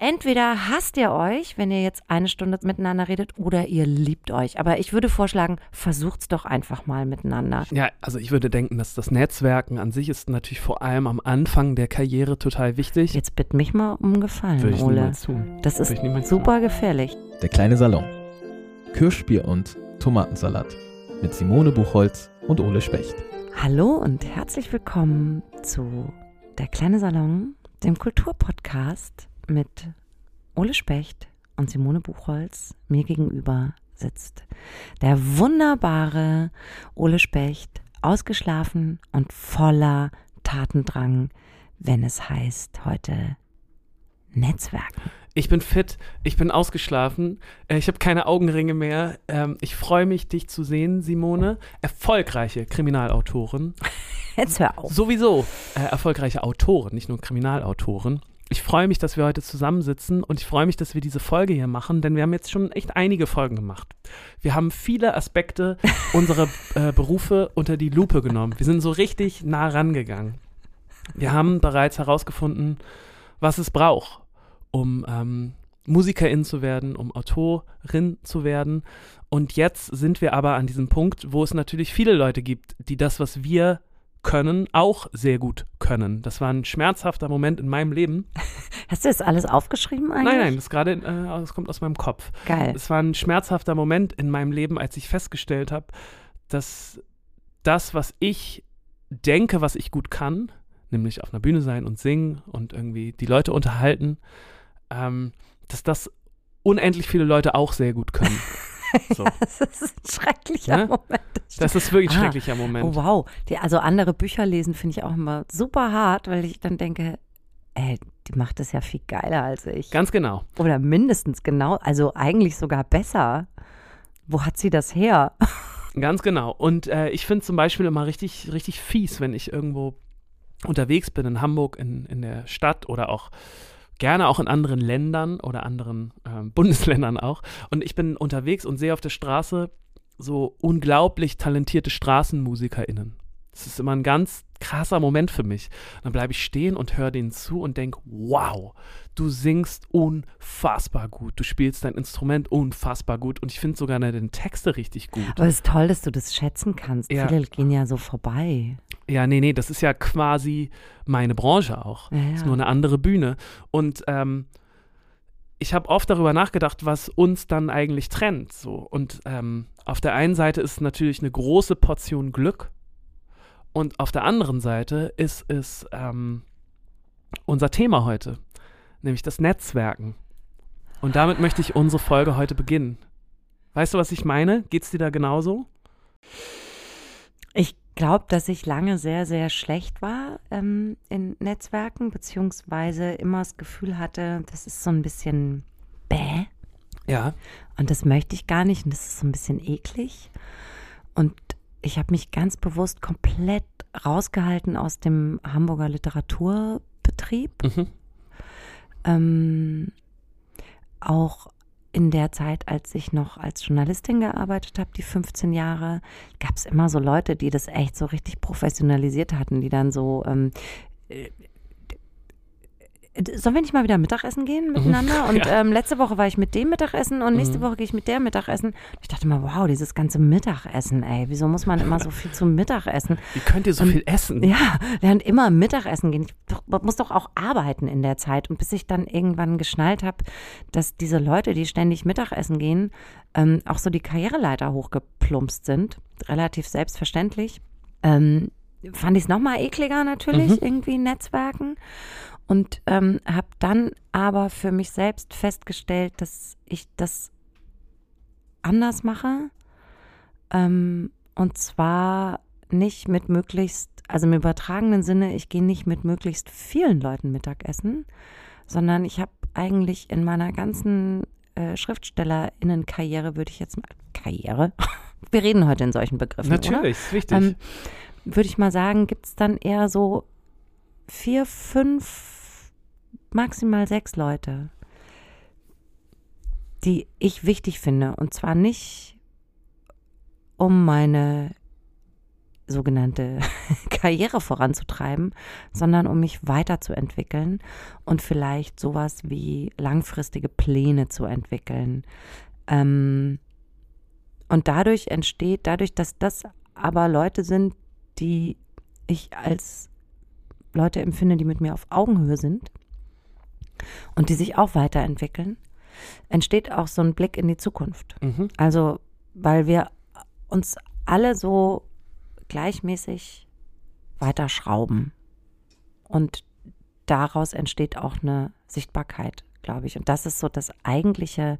Entweder hasst ihr euch, wenn ihr jetzt eine Stunde miteinander redet, oder ihr liebt euch. Aber ich würde vorschlagen, versucht's doch einfach mal miteinander. Ja, also ich würde denken, dass das Netzwerken an sich ist natürlich vor allem am Anfang der Karriere total wichtig. Jetzt bitte mich mal um Gefallen, Würde ich Ole. tun. Das ist Würde ich niemals super gefährlich. Der kleine Salon. Kirschbier und Tomatensalat. Mit Simone Buchholz und Ole Specht. Hallo und herzlich willkommen zu Der kleine Salon, dem Kulturpodcast mit Ole Specht und Simone Buchholz. Mir gegenüber sitzt der wunderbare Ole Specht, ausgeschlafen und voller Tatendrang, wenn es heißt heute Netzwerken. Ich bin fit, ich bin ausgeschlafen, äh, ich habe keine Augenringe mehr. Ähm, ich freue mich, dich zu sehen, Simone. Erfolgreiche Kriminalautorin. Jetzt hör auf. Sowieso äh, erfolgreiche Autoren, nicht nur Kriminalautoren. Ich freue mich, dass wir heute zusammensitzen und ich freue mich, dass wir diese Folge hier machen, denn wir haben jetzt schon echt einige Folgen gemacht. Wir haben viele Aspekte unserer äh, Berufe unter die Lupe genommen. Wir sind so richtig nah rangegangen. Wir haben bereits herausgefunden, was es braucht, um ähm, Musikerin zu werden, um Autorin zu werden. Und jetzt sind wir aber an diesem Punkt, wo es natürlich viele Leute gibt, die das, was wir können, auch sehr gut können. Das war ein schmerzhafter Moment in meinem Leben. Hast du das alles aufgeschrieben eigentlich? Nein, nein, das gerade, äh, das kommt aus meinem Kopf. Geil. Es war ein schmerzhafter Moment in meinem Leben, als ich festgestellt habe, dass das, was ich denke, was ich gut kann, nämlich auf einer Bühne sein und singen und irgendwie die Leute unterhalten, ähm, dass das unendlich viele Leute auch sehr gut können. So. Das ist ein schrecklicher Ne? Moment. Das ist wirklich ein Ah. schrecklicher Moment. Oh wow. Die, also andere Bücher lesen finde ich auch immer super hart, weil ich dann denke, ey, die macht das ja viel geiler als ich. Ganz genau. Oder mindestens genau, also eigentlich sogar besser. Wo hat sie das her? Ganz genau. Und äh, ich finde zum Beispiel immer richtig, richtig fies, wenn ich irgendwo unterwegs bin in Hamburg, in, in der Stadt oder auch gerne auch in anderen Ländern oder anderen ähm, Bundesländern auch. Und ich bin unterwegs und sehe auf der Straße so unglaublich talentierte StraßenmusikerInnen. Das ist immer ein ganz krasser Moment für mich. Dann bleibe ich stehen und höre denen zu und denke, wow, du singst unfassbar gut. Du spielst dein Instrument unfassbar gut. Und ich finde sogar deine Texte richtig gut. Aber es ist toll, dass du das schätzen kannst. Ja. Viele gehen ja so vorbei. Ja, nee, nee, das ist ja quasi meine Branche auch. Ja, Ist ja. nur eine andere Bühne. Und ähm, ich habe oft darüber nachgedacht, was uns dann eigentlich trennt. So. Und ähm, auf der einen Seite ist natürlich eine große Portion Glück. Und auf der anderen Seite ist es ähm, unser Thema heute, nämlich das Netzwerken. Und damit möchte ich unsere Folge heute beginnen. Weißt du, was ich meine? Geht's dir da genauso? Ich glaube, dass ich lange sehr, sehr schlecht war ähm, in Netzwerken, beziehungsweise immer das Gefühl hatte, das ist so ein bisschen bäh. Ja. Und das möchte ich gar nicht und das ist so ein bisschen eklig. Und ich habe mich ganz bewusst komplett rausgehalten aus dem Hamburger Literaturbetrieb. Mhm. Ähm, auch in der Zeit, als ich noch als Journalistin gearbeitet habe, die 15 Jahre, gab es immer so Leute, die das echt so richtig professionalisiert hatten, die dann so, ähm, äh, Sollen wir nicht mal wieder Mittagessen gehen miteinander? Und Ja. ähm, letzte Woche war ich mit dem Mittagessen und nächste Mhm. Woche gehe ich mit der Mittagessen. Ich dachte mal, wow, dieses ganze Mittagessen, ey, wieso muss man immer so viel zum Mittagessen? Wie könnt ihr so Und- viel essen? Ja, während immer Mittagessen gehen. Ich doch, muss doch auch arbeiten in der Zeit. Und bis ich dann irgendwann geschnallt habe, dass diese Leute, die ständig Mittagessen gehen, ähm, auch so die Karriereleiter hochgeplumpst sind, relativ selbstverständlich, ähm, fand ich es nochmal ekliger natürlich, Mhm. irgendwie Netzwerken. Und ähm, habe dann aber für mich selbst festgestellt, dass ich das anders mache. Ähm, und zwar nicht mit möglichst, also im übertragenen Sinne, ich gehe nicht mit möglichst vielen Leuten Mittagessen, sondern ich habe eigentlich in meiner ganzen äh, SchriftstellerInnen-Karriere, würde ich jetzt mal, Karriere? Wir reden heute in solchen Begriffen, oder? Natürlich, ist wichtig. Ähm, würde ich mal sagen, gibt es dann eher so vier, fünf, maximal sechs Leute, die ich wichtig finde. Und zwar nicht, um meine sogenannte Karriere voranzutreiben, sondern um mich weiterzuentwickeln und vielleicht sowas wie langfristige Pläne zu entwickeln. Ähm, und dadurch entsteht, dadurch, dass das aber Leute sind, die ich als Leute empfinde, die mit mir auf Augenhöhe sind und die sich auch weiterentwickeln, entsteht auch so ein Blick in die Zukunft. Mhm. Also, weil wir uns alle so gleichmäßig weiterschrauben. Und daraus entsteht auch eine Sichtbarkeit, glaube ich. Und das ist so das eigentliche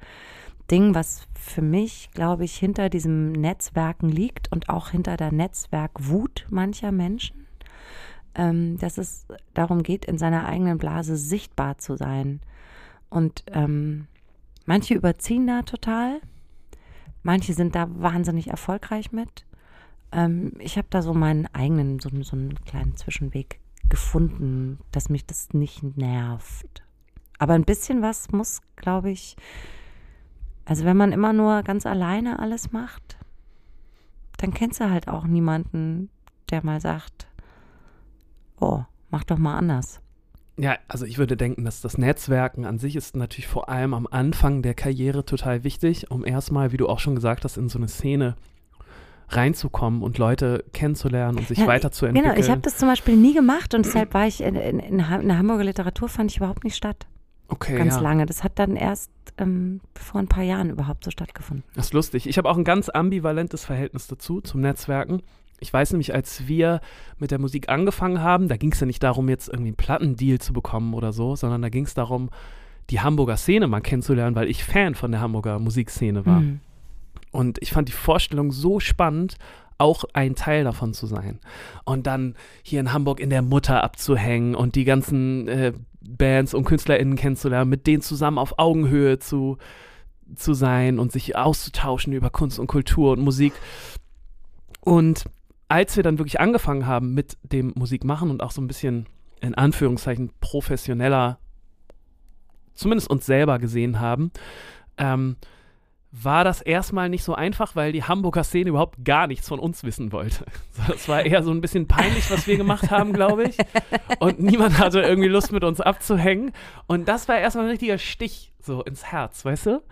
Ding, was für mich, glaube ich, hinter diesem Netzwerken liegt und auch hinter der Netzwerkwut mancher Menschen. Ähm, dass es darum geht, in seiner eigenen Blase sichtbar zu sein. Und ähm, manche überziehen da total. Manche sind da wahnsinnig erfolgreich mit. Ähm, ich habe da so meinen eigenen, so, so einen kleinen Zwischenweg gefunden, dass mich das nicht nervt. Aber ein bisschen was muss, glaube ich, also wenn man immer nur ganz alleine alles macht, dann kennst du halt auch niemanden, der mal sagt, oh, mach doch mal anders. Ja, also ich würde denken, dass das Netzwerken an sich ist natürlich vor allem am Anfang der Karriere total wichtig, um erstmal, wie du auch schon gesagt hast, in so eine Szene reinzukommen und Leute kennenzulernen und sich Ja, weiterzuentwickeln. Genau, ich habe das zum Beispiel nie gemacht und deshalb war ich in, in, in, in der Hamburger Literatur fand ich überhaupt nicht statt. okay, Ganz ja. lange. Das hat dann erst ähm, vor ein paar Jahren überhaupt so stattgefunden. Das ist lustig. Ich habe auch ein ganz ambivalentes Verhältnis dazu, zum Netzwerken. Ich weiß nämlich, als wir mit der Musik angefangen haben, da ging es ja nicht darum, jetzt irgendwie einen Plattendeal zu bekommen oder so, sondern da ging es darum, die Hamburger Szene mal kennenzulernen, weil ich Fan von der Hamburger Musikszene war. Mhm. Und ich fand die Vorstellung so spannend, auch ein Teil davon zu sein. Und dann hier in Hamburg in der Mutter abzuhängen und die ganzen äh, Bands und KünstlerInnen kennenzulernen, mit denen zusammen auf Augenhöhe zu, zu sein und sich auszutauschen über Kunst und Kultur und Musik. Und als wir dann wirklich angefangen haben mit dem Musikmachen und auch so ein bisschen in Anführungszeichen professioneller, zumindest uns selber gesehen haben, ähm, war das erstmal nicht so einfach, weil die Hamburger Szene überhaupt gar nichts von uns wissen wollte. Das war eher so ein bisschen peinlich, was wir gemacht haben, glaube ich. Und niemand hatte irgendwie Lust, mit uns abzuhängen. Und das war erstmal ein richtiger Stich so ins Herz, weißt du?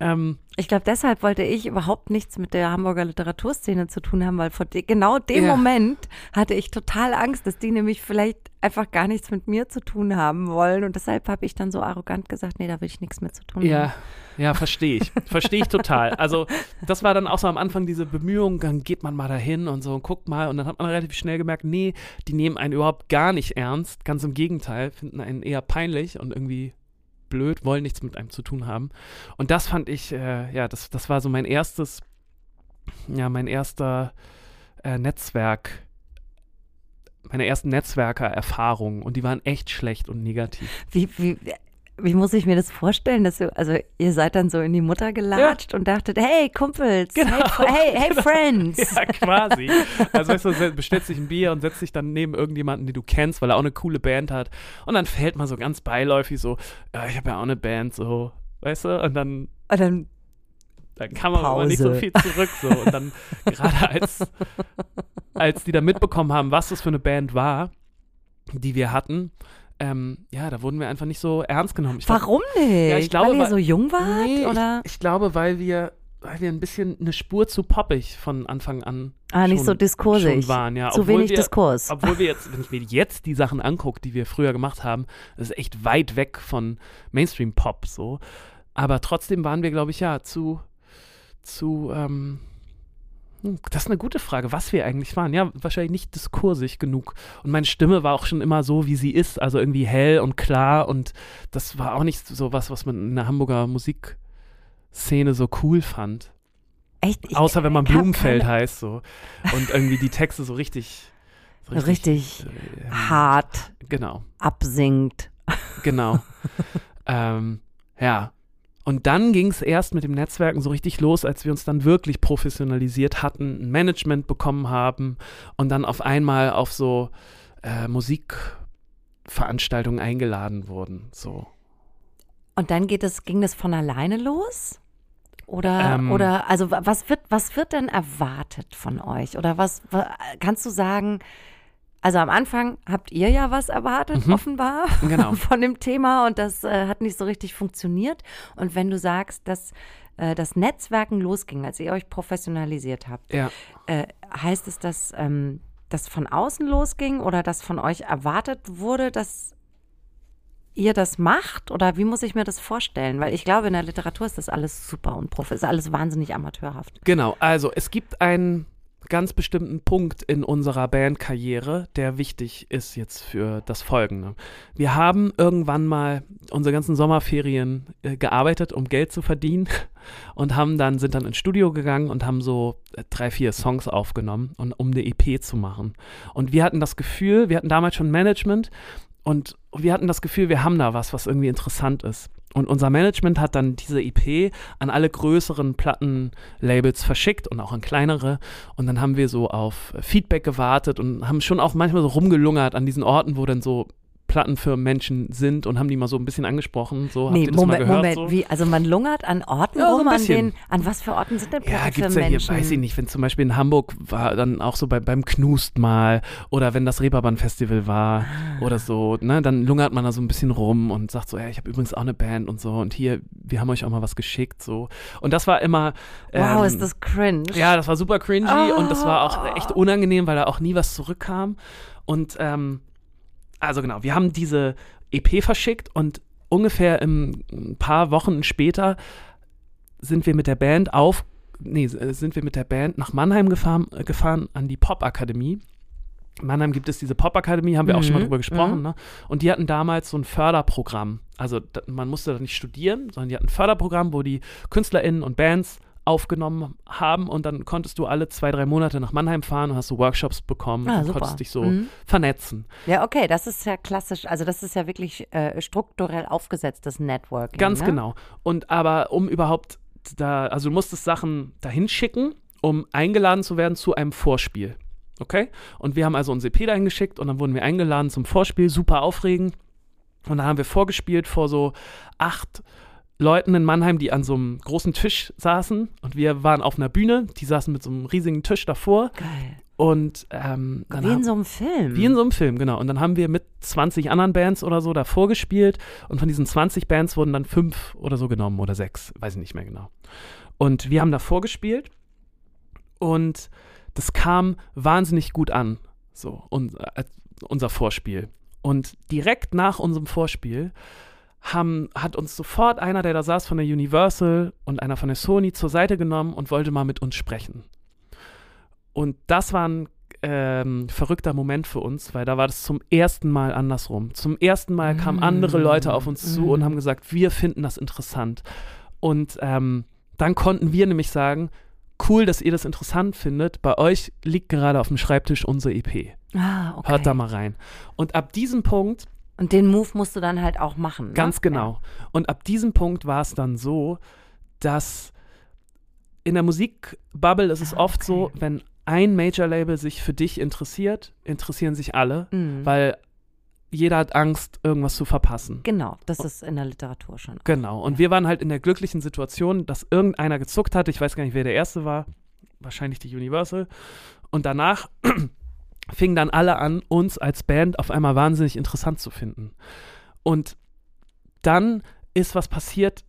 Ähm, Ich glaube, deshalb wollte ich überhaupt nichts mit der Hamburger Literaturszene zu tun haben, weil vor de genau dem Ja. Moment hatte ich total Angst, dass die nämlich vielleicht einfach gar nichts mit mir zu tun haben wollen. Und deshalb habe ich dann so arrogant gesagt, nee, da will ich nichts mehr zu tun Ja, haben. ja, verstehe ich. Verstehe ich total. Also, das war dann auch so am Anfang diese Bemühung, dann geht man mal dahin und so und guckt mal. Und dann hat man relativ schnell gemerkt, nee, die nehmen einen überhaupt gar nicht ernst. Ganz im Gegenteil, finden einen eher peinlich und irgendwie blöd, wollen nichts mit einem zu tun haben. Und das fand ich, äh, ja, das, das war so mein erstes, ja, mein erster äh, Netzwerk, meine ersten Netzwerker-Erfahrungen. Und die waren echt schlecht und negativ. Wie, wie, wie muss ich mir das vorstellen, dass du, also ihr seid dann so in die Mutter gelatscht und dachtet, hey Kumpels, Genau, hey, hey, hey Friends. Ja, quasi. Also weißt du, bestellst dich ein Bier und setzt dich dann neben irgendjemanden, den du kennst, weil er auch eine coole Band hat. Und dann fällt man so ganz beiläufig so, ja, ich habe ja auch eine Band, so, weißt du? Und dann, Und dann, dann kann man aber nicht so viel zurück. So. Und dann, gerade als, als die da mitbekommen haben, was das für eine Band war, die wir hatten, ähm, ja, da wurden wir einfach nicht so ernst genommen. Ich glaub- warum nicht? Ja, ich glaube, weil ihr so jung wart? Nee, oder? Ich, ich glaube, weil wir, weil wir ein bisschen eine Spur zu poppig von Anfang an ah, nicht schon- so diskursig. schon waren, ja. Zu wenig wir, Diskurs. Obwohl wir jetzt, wenn ich mir jetzt die Sachen angucke, die wir früher gemacht haben, das ist echt weit weg von Mainstream-Pop so. Aber trotzdem waren wir, glaube ich, ja, zu, zu, ähm, hm, das ist eine gute Frage, was wir eigentlich waren. Ja, wahrscheinlich nicht diskursig genug. Und meine Stimme war auch schon immer so, wie sie ist, also irgendwie hell und klar. Und das war auch nicht so was, was man in der Hamburger Musikszene so cool fand. Echt? Ich- Außer wenn man Blumenfeld keine- heißt so. Und irgendwie die Texte so richtig. so Richtig ähm, hart Genau, absinkt. genau. ähm, ja. Und dann ging es erst mit dem Netzwerken so richtig los, als wir uns dann wirklich professionalisiert hatten, ein Management bekommen haben und dann auf einmal auf so äh, Musikveranstaltungen eingeladen wurden. So. Und dann geht es, ging das von alleine los? Oder, Ähm. oder also wa- was wird, was wird denn erwartet von euch? Oder was wa- kannst du sagen? Also am Anfang habt ihr ja was erwartet, Mhm. offenbar, Genau. von dem Thema und das äh, hat nicht so richtig funktioniert. Und wenn du sagst, dass äh, das Netzwerken losging, als ihr euch professionalisiert habt, Ja. äh, heißt es, dass ähm, das von außen losging oder dass von euch erwartet wurde, dass ihr das macht? Oder wie muss ich mir das vorstellen? Weil ich glaube, in der Literatur ist das alles super und prof ist alles wahnsinnig amateurhaft. Genau, also es gibt einen ganz bestimmten Punkt in unserer Bandkarriere, der wichtig ist jetzt für das Folgende. Wir haben irgendwann mal unsere ganzen Sommerferien äh, gearbeitet, um Geld zu verdienen und haben dann sind dann ins Studio gegangen und haben so äh, drei, vier Songs aufgenommen, und, um eine EP zu machen. Und wir hatten das Gefühl, wir hatten damals schon Management und wir hatten das Gefühl, wir haben da was, was irgendwie interessant ist. Und unser Management hat dann diese EP an alle größeren Plattenlabels verschickt und auch an kleinere. Und dann haben wir so auf Feedback gewartet und haben schon auch manchmal so rumgelungert an diesen Orten, wo dann so Plattenfirmen-Menschen sind und haben die mal so ein bisschen angesprochen. So, habt nee, Moment, mal gehört? Moment, so? wie, also man lungert an Orten Ja, so rum, an bisschen. denen, an was für Orten sind denn Ja, Platten gibt's ja hier, weiß ich nicht, wenn zum Beispiel in Hamburg war, dann auch so bei, beim Knust mal oder wenn das Reeperbahn-Festival war Ah. oder so, ne, dann lungert man da so ein bisschen rum und sagt so, ja, ich habe übrigens auch eine Band und so und hier, wir haben euch auch mal was geschickt, so. Und das war immer, Wow, ähm, ist das cringe. ja, das war super cringy und das war auch Ah. echt unangenehm, weil da auch nie was zurückkam. Und ähm, also genau, wir haben diese EP verschickt und ungefähr im, ein paar Wochen später sind wir mit der Band auf, nee, äh, sind wir mit der Band nach Mannheim gefahren, äh, gefahren an die Popakademie. In Mannheim gibt es diese Popakademie, haben wir auch schon mal Mhm, drüber gesprochen, mhm. ne? Und die hatten damals so ein Förderprogramm. Also da, man musste da nicht studieren, sondern die hatten ein Förderprogramm, wo die KünstlerInnen und Bands aufgenommen haben und dann konntest du alle zwei, drei Monate nach Mannheim fahren und hast so Workshops bekommen Ah, und super. konntest dich so Mhm. vernetzen. Ja, okay, das ist ja klassisch. Also das ist ja wirklich äh, strukturell aufgesetztes Networking. Ganz ne? genau. Und aber um überhaupt da, also du musstest Sachen dahin schicken, um eingeladen zu werden zu einem Vorspiel. Okay? Und wir haben also uns EP dahin geschickt und dann wurden wir eingeladen zum Vorspiel, super aufregend. Und dann haben wir vorgespielt vor so acht Leuten in Mannheim, die an so einem großen Tisch saßen und wir waren auf einer Bühne, die saßen mit so einem riesigen Tisch davor Geil. und ähm, dann Wie haben- in so einem Film. wie in so einem Film, genau. Und dann haben wir mit 20 anderen Bands oder so davor gespielt und von diesen 20 Bands wurden dann fünf oder so genommen oder sechs, weiß ich nicht mehr genau. Und wir haben davor gespielt und das kam wahnsinnig gut an, so und, äh, unser Vorspiel. Und direkt nach unserem Vorspiel haben, hat uns sofort einer, der da saß von der Universal und einer von der Sony zur Seite genommen und wollte mal mit uns sprechen. Und das war ein ähm, verrückter Moment für uns, weil da war das zum ersten Mal andersrum. Zum ersten Mal kamen andere Leute auf uns zu und haben gesagt, wir finden das interessant. Und ähm, dann konnten wir nämlich sagen, cool, dass ihr das interessant findet. Bei euch liegt gerade auf dem Schreibtisch unsere EP. Ah, okay. Hört da mal rein. Und ab diesem Punkt Und den Move musst du dann halt auch machen. Ne? Ganz genau. Und ab diesem Punkt war es dann so, dass in der Musikbubble ist es Ah, oft okay. so, wenn ein Major-Label sich für dich interessiert, interessieren sich alle, Ja. Mhm. weil jeder hat Angst, irgendwas zu verpassen. Genau, das ist in der Literatur schon. Genau. Und Ja. wir waren halt in der glücklichen Situation, dass irgendeiner gezuckt hat. Ich weiß gar nicht, wer der Erste war. Wahrscheinlich die Universal. Und danach fingen dann alle an, uns als Band auf einmal wahnsinnig interessant zu finden. Und dann ist was passiert,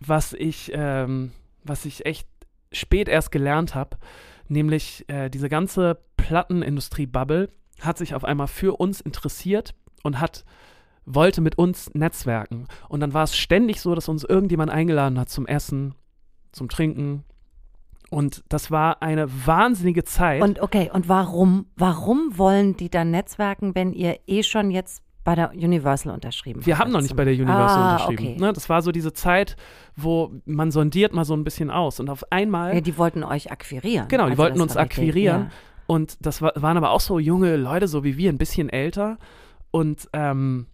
was ich, ähm, was ich echt spät erst gelernt habe, nämlich äh, diese ganze Plattenindustrie-Bubble hat sich auf einmal für uns interessiert und hat wollte mit uns netzwerken. Und dann war es ständig so, dass uns irgendjemand eingeladen hat zum Essen, zum Trinken. Und das war eine wahnsinnige Zeit. Und okay, und warum, warum wollen die dann netzwerken, wenn ihr eh schon jetzt bei der Universal unterschrieben Wir haben noch nicht bei der? Universal ah, unterschrieben. Okay. Ne, das war so diese Zeit, wo man sondiert mal so ein bisschen aus. Und auf einmal, Ja, die wollten euch akquirieren. Genau, die Also wollten uns akquirieren. ja. und das war, waren aber auch so junge Leute, so wie wir, ein bisschen älter. Und ähm,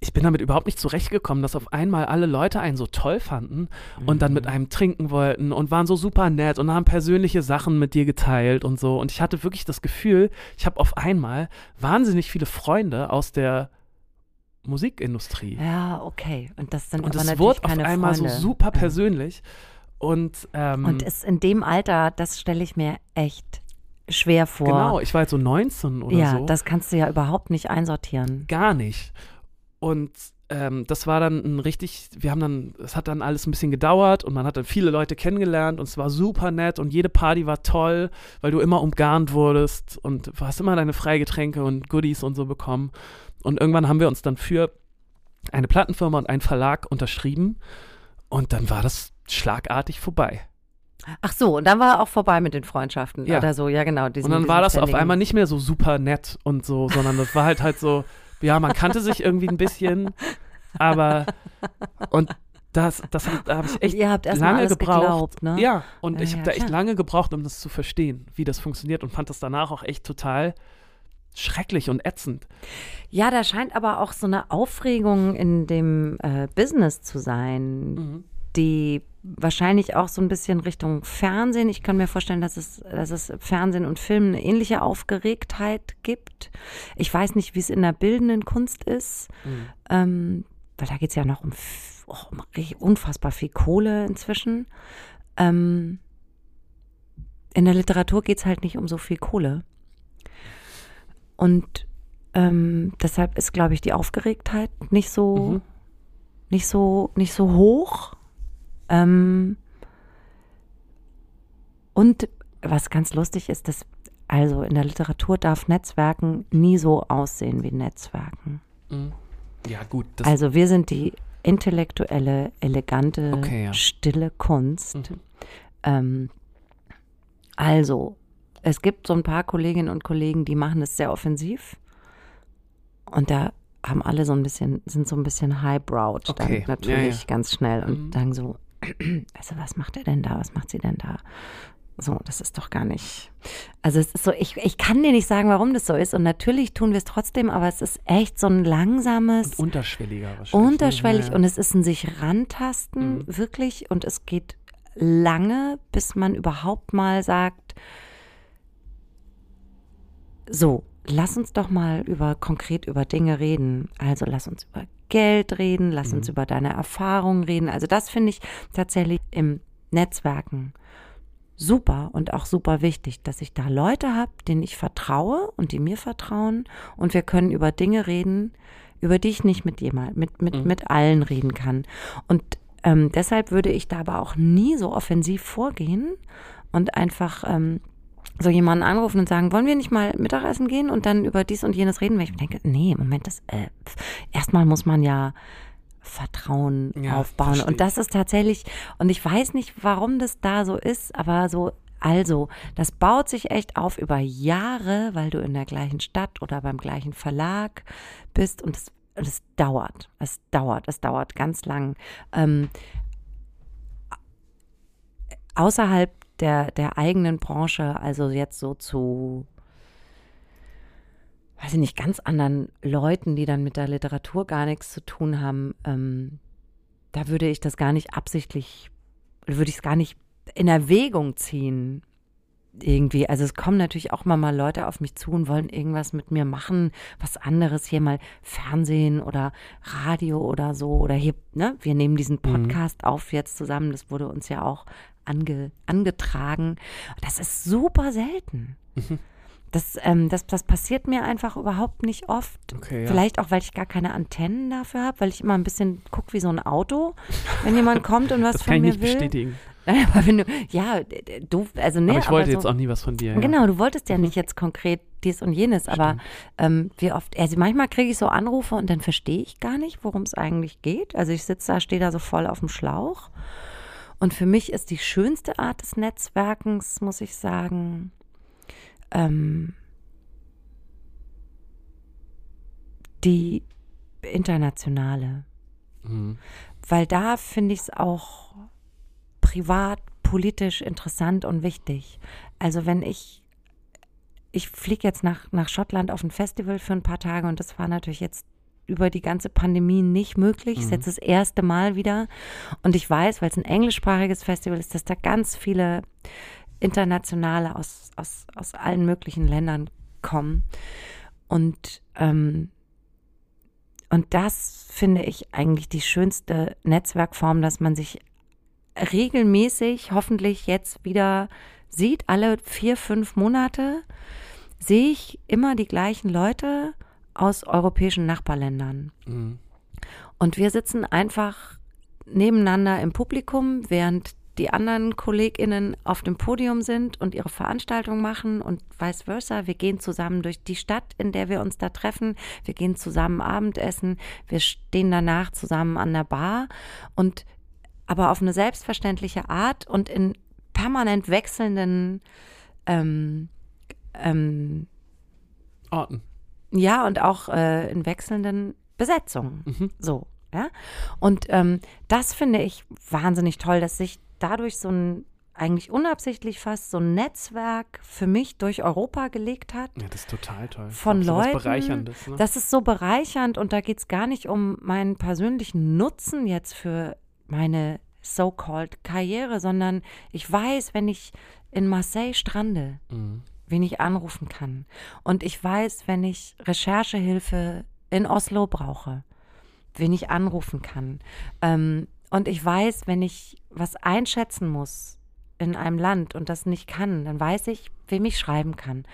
ich bin damit überhaupt nicht zurechtgekommen, dass auf einmal alle Leute einen so toll fanden und dann mit Mhm. einem trinken wollten und waren so super nett und haben persönliche Sachen mit dir geteilt und so. Und ich hatte wirklich das Gefühl, ich habe auf einmal wahnsinnig viele Freunde aus der Musikindustrie. Ja, okay. Und das sind und aber es wurde auf einmal Freunde. so super Ja. persönlich. Und, ähm, Und ist in dem Alter, das stelle ich mir echt schwer vor. genau, ich war jetzt so 19 oder ja, so. das kannst du ja überhaupt nicht einsortieren. gar nicht. Und ähm, das war dann ein richtig, wir haben dann, es hat dann alles ein bisschen gedauert und man hat dann viele Leute kennengelernt und es war super nett und jede Party war toll, weil du immer umgarnt wurdest und du hast immer deine Freigetränke und Goodies und so bekommen. Und irgendwann haben wir uns dann für eine Plattenfirma und einen Verlag unterschrieben und dann war das schlagartig vorbei. Ach so, und dann war auch vorbei mit den Freundschaften Ja. oder so, ja genau. Diesen, Und dann war das auf einmal nicht mehr so super nett und so, sondern das war halt halt so, ja, man kannte sich irgendwie ein bisschen, aber und das, das da habe ich echt Ihr habt erstmal lange gebraucht. geglaubt, ne? Ja, und Ja, ich ja, habe da echt klar. lange gebraucht, um das zu verstehen, wie das funktioniert und fand das danach auch echt total schrecklich und ätzend. Ja, da scheint aber auch so eine Aufregung in dem äh, Business zu sein, Mhm. Die wahrscheinlich auch so ein bisschen Richtung Fernsehen. Ich kann mir vorstellen, dass es, dass es Fernsehen und Film eine ähnliche Aufgeregtheit gibt. Ich weiß nicht, wie es in der bildenden Kunst ist, Mhm. ähm, weil da geht es ja noch um, oh, um unfassbar viel Kohle inzwischen. Ähm, in der Literatur geht es halt nicht um so viel Kohle. Und ähm, deshalb ist, glaube ich, die Aufgeregtheit nicht so, Mhm. nicht so, nicht so hoch. Ähm, und was ganz lustig ist, dass also in der Literatur darf Netzwerken nie so aussehen wie Netzwerken. Mhm. Ja, gut. Also wir sind die intellektuelle, elegante, Okay, ja. stille Kunst. Mhm. Ähm, also, es gibt so ein paar Kolleginnen und Kollegen, die machen das sehr offensiv. Und da haben alle so ein bisschen, sind so ein bisschen highbrowed Okay, dann natürlich ja, ja. ganz schnell und Mhm. sagen so, also was macht er denn da? Was macht sie denn da? So, das ist doch gar nicht. Also es ist so, ich, ich kann dir nicht sagen, warum das so ist. Und natürlich tun wir es trotzdem, aber es ist echt so ein langsames, und unterschwelliger wahrscheinlich. ne? unterschwellig Ja, ja. und es ist ein sich rantasten, Mhm. wirklich. Und es geht lange, bis man überhaupt mal sagt, so, lass uns doch mal über konkret über Dinge reden. Also lass uns über Geld reden, lass uns Mhm. über deine Erfahrungen reden. Also das finde ich tatsächlich im Netzwerken super und auch super wichtig, dass ich da Leute habe, denen ich vertraue und die mir vertrauen und wir können über Dinge reden, über die ich nicht mit jemand, mit, mit, Mhm. mit allen reden kann. Und ähm, deshalb würde ich da aber auch nie so offensiv vorgehen und einfach ähm, so jemanden anrufen und sagen, wollen wir nicht mal Mittagessen gehen und dann über dies und jenes reden, weil ich mir denke, nee, Moment, das äh, erstmal muss man ja Vertrauen Ja, aufbauen. verstehe Und das ist tatsächlich, und ich weiß nicht, warum das da so ist, aber so, also, das baut sich echt auf über Jahre, weil du in der gleichen Stadt oder beim gleichen Verlag bist und es, es dauert. Es dauert, es dauert ganz lang. Ähm, außerhalb der, der eigenen Branche, also jetzt so zu, weiß ich nicht, ganz anderen Leuten, die dann mit der Literatur gar nichts zu tun haben, ähm, da würde ich das gar nicht absichtlich, würde ich es gar nicht in Erwägung ziehen. Irgendwie, also es kommen natürlich auch mal, mal Leute auf mich zu und wollen irgendwas mit mir machen, was anderes, hier mal Fernsehen oder Radio oder so oder hier, ne, wir nehmen diesen Podcast auf jetzt zusammen, das wurde uns ja auch ange, angetragen. Das ist super selten. Das, ähm, das, das passiert mir einfach überhaupt nicht oft. Okay, ja. Vielleicht auch, weil ich gar keine Antennen dafür habe, weil ich immer ein bisschen gucke wie so ein Auto, wenn jemand kommt und was Das von kann ich mir nicht will. bestätigen. Aber wenn du, ja, du, also ne, aber ich wollte so, jetzt auch nie was von dir. Ja. Genau, du wolltest ja nicht jetzt konkret dies und jenes, aber ähm, wie oft, also manchmal kriege ich so Anrufe und dann verstehe ich gar nicht, worum es eigentlich geht. Also ich sitze da, stehe da so voll auf dem Schlauch. Und für mich ist die schönste Art des Netzwerkens, muss ich sagen, ähm, die internationale. Mhm. Weil da finde ich es auch privat, politisch interessant und wichtig. Also wenn ich, ich fliege jetzt nach, nach Schottland auf ein Festival für ein paar Tage und das war natürlich jetzt über die ganze Pandemie nicht möglich. Es ist Mhm. jetzt das erste Mal wieder. Und ich weiß, weil es ein englischsprachiges Festival ist, dass da ganz viele Internationale aus, aus, aus allen möglichen Ländern kommen. Und ähm, und das finde ich eigentlich die schönste Netzwerkform, dass man sich regelmäßig, hoffentlich jetzt wieder sieht, alle vier, fünf Monate, sehe ich immer die gleichen Leute aus europäischen Nachbarländern. Mhm. Und wir sitzen einfach nebeneinander im Publikum, während die anderen KollegInnen auf dem Podium sind und ihre Veranstaltung machen und vice versa. Wir gehen zusammen durch die Stadt, in der wir uns da treffen. Wir gehen zusammen Abendessen. Wir stehen danach zusammen an der Bar und aber auf eine selbstverständliche Art und in permanent wechselnden ähm, ähm, Orten. Ja, und auch äh, in wechselnden Besetzungen. Mhm. So, ja. Und ähm, das finde ich wahnsinnig toll, dass sich dadurch so ein eigentlich unabsichtlich fast so ein Netzwerk für mich durch Europa gelegt hat. Ja, das ist total toll. Von so Leuten, Bereicherndes, ne? Das ist so bereichernd und da geht es gar nicht um meinen persönlichen Nutzen jetzt für meine so-called Karriere, sondern ich weiß, wenn ich in Marseille strande, Mhm. Wen ich anrufen kann. Und ich weiß, wenn ich Recherchehilfe in Oslo brauche, wen ich anrufen kann. Ähm, und ich weiß, wenn ich was einschätzen muss in einem Land und das nicht kann, dann weiß ich, wem ich schreiben kann.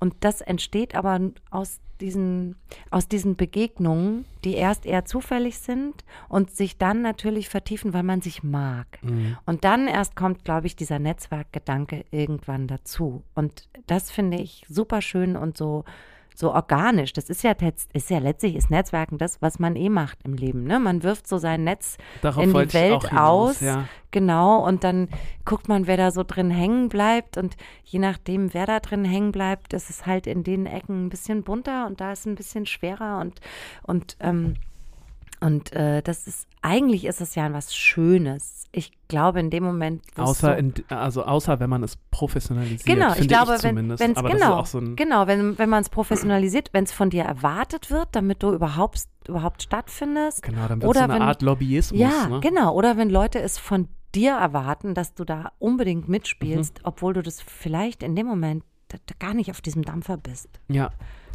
Und das entsteht aber aus diesen, aus diesen Begegnungen, die erst eher zufällig sind und sich dann natürlich vertiefen, weil man sich mag. Mhm. Und dann erst kommt, glaube ich, dieser Netzwerkgedanke irgendwann dazu. Und das finde ich super schön und so, so organisch. Das ist ja, ist ja letztlich ist Netzwerken das, was man eh macht im Leben. Ne? Man wirft so sein Netz Darauf in die Welt hinaus, aus. Ja. Genau, und dann guckt man, wer da so drin hängen bleibt. Und je nachdem, wer da drin hängen bleibt, ist es halt in den Ecken ein bisschen bunter und da ist es ein bisschen schwerer. Und, und, ähm, und äh, das ist, eigentlich ist es ja was Schönes. Ich glaube, in dem Moment, es Außer, in, also außer wenn man es professionalisiert, Genau, ich glaube, ich wenn Aber genau, so genau, wenn, wenn man es professionalisiert, wenn es von dir erwartet wird, damit du überhaupt, überhaupt stattfindest. genau, dann wird oder so eine wenn- Art Lobbyismus. Ja, ne? genau. Oder wenn Leute es von dir erwarten, dass du da unbedingt mitspielst, Mhm. obwohl du das vielleicht in dem Moment gar nicht auf diesem Dampfer bist. Ja,